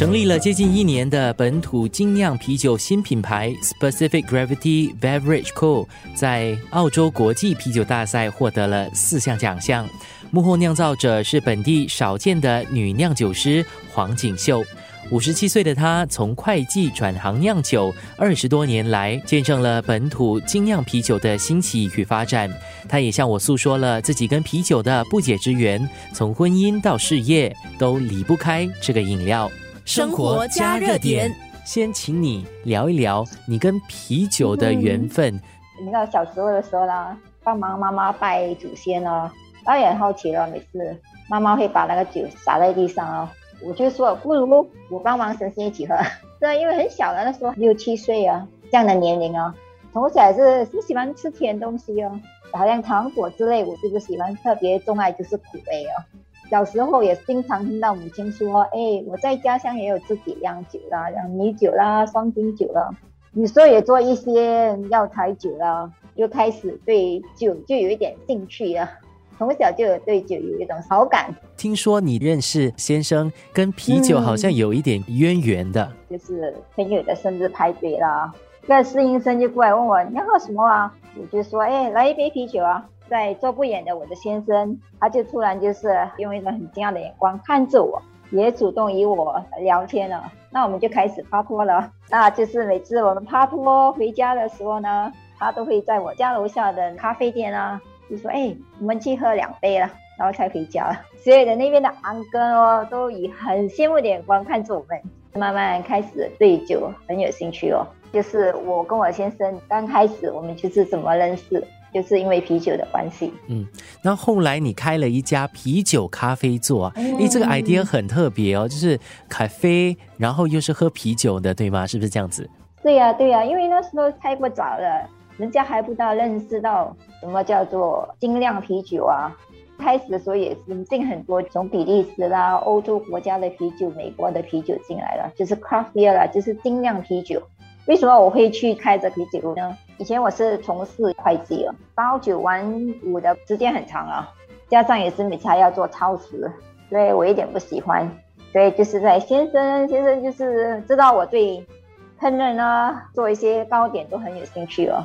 成立了接近一年的本土精酿啤酒新品牌 Specific Gravity Beverage Co. 在澳洲国际啤酒大赛获得了四项奖项。幕后酿造者是本地少见的女酿酒师黄锦秀。五十七岁的她从会计转行酿酒，二十多年来见证了本土精酿啤酒的兴起与发展。她也向我诉说了自己跟啤酒的不解之缘，从婚姻到事业都离不开这个饮料。生活加热点，先请你聊一聊你跟啤酒的缘分。你知道小时候的时候呢，帮忙妈妈拜祖先哦，然后也很好奇了，每次妈妈会把那个酒洒在地上哦。我就说，不如我帮忙神仙一起喝。对，因为很小的那时候六七岁啊，这样的年龄啊，从小也是是喜欢吃甜东西哦，好像糖果之类，我是不喜欢，特别钟爱就是苦味哦。小时候也经常听到母亲说，哎，我在家乡也有自己酿酒啦，酿米酒啦、双金酒啦，有时候也做一些药材酒啦，就开始对酒就有一点兴趣了。从小就有对酒有一种好感。听说你认识先生跟啤酒好像有一点渊源的，就是朋友的生日派对啦。那侍应生就过来问我你要喝什么啊？我就说哎，来一杯啤酒啊。在坐不远的我的先生，他就突然就是用一种很惊讶的眼光看着我，也主动与我聊天了。那我们就开始趴拖了。那就是每次我们趴拖回家的时候呢，他都会在我家楼下的咖啡店啊。就说哎，我们去喝两杯了，然后才回家了。所有的那边的安哥哦，都以很羡慕的眼光看着我们，慢慢开始对酒很有兴趣哦。就是我跟我先生刚开始，我们就是怎么认识，就是因为啤酒的关系。嗯，那后来你开了一家啤酒咖啡座，哎，这个 idea 很特别哦，就是咖啡，然后又是喝啤酒的，对吗？是不是这样子？对呀，对呀，因为那时候太过早了。人家还不大认识到什么叫做精酿啤酒啊！开始的时候也是进很多从比利时啦、欧洲国家的啤酒、美国的啤酒进来了，就是 craft beer 啦，就是精酿啤酒。为什么我会去开这啤酒屋呢？以前我是从事会计了，包酒完五的时间很长啊，加上也是每天要做超时，所以我一点不喜欢。所以就是在先生先生就是知道我对烹饪啊、做一些糕点都很有兴趣哦。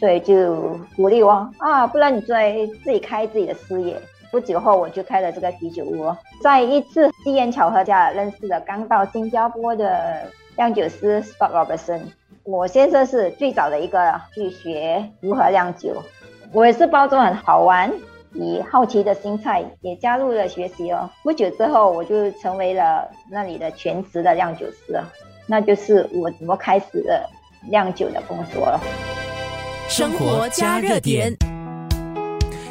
对，就鼓励我啊，不然你再自己开自己的事业。不久后，我就开了这个啤酒屋，在一次机缘巧合下认识了刚到新加坡的酿酒师 Scott Robertson。我先生是最早的一个去学如何酿酒，我也是包装很好玩，以好奇的心态也加入了学习哦。不久之后，我就成为了那里的全职的酿酒师，那就是我怎么开始了酿酒的工作了。生活加热点，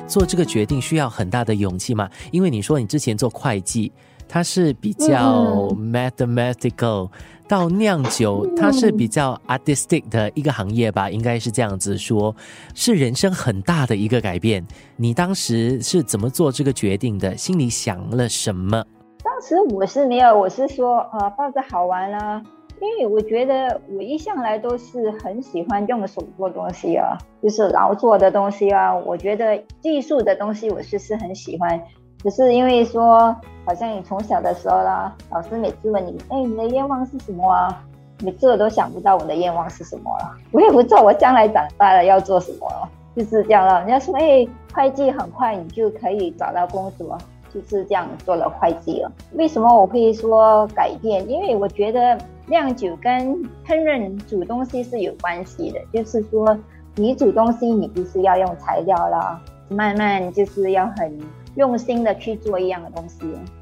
做这个决定需要很大的勇气嘛？因为你说你之前做会计，它是比较 mathematical，到酿酒，它是比较 artistic 的一个行业吧？应该是这样子说，是人生很大的一个改变。你当时是怎么做这个决定的？心里想了什么？当时我是没有，我是说，呃，抱着好玩啦。因为我觉得我一向来都是很喜欢用手做东西啊，就是劳作的东西啊。我觉得技术的东西我是是很喜欢，只是因为说，好像你从小的时候啦，老师每次问你，哎，你的愿望是什么啊？每次我都想不到我的愿望是什么了，我也不知道我将来长大了要做什么，就是这样了。人家说，哎，会计很快你就可以找到工作，就是这样做了会计了。为什么我会说改变？因为我觉得。酿酒跟烹饪煮东西是有关系的，就是说你煮东西，你不是要用材料啦，慢慢就是要很用心的去做一样的东西。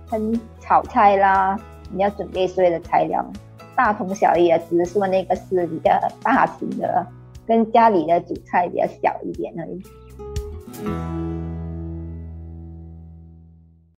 烹炒菜啦，你要准备所有的材料，大同小异啊，只是说那个是比较大型的，跟家里的主菜比较小一点而已。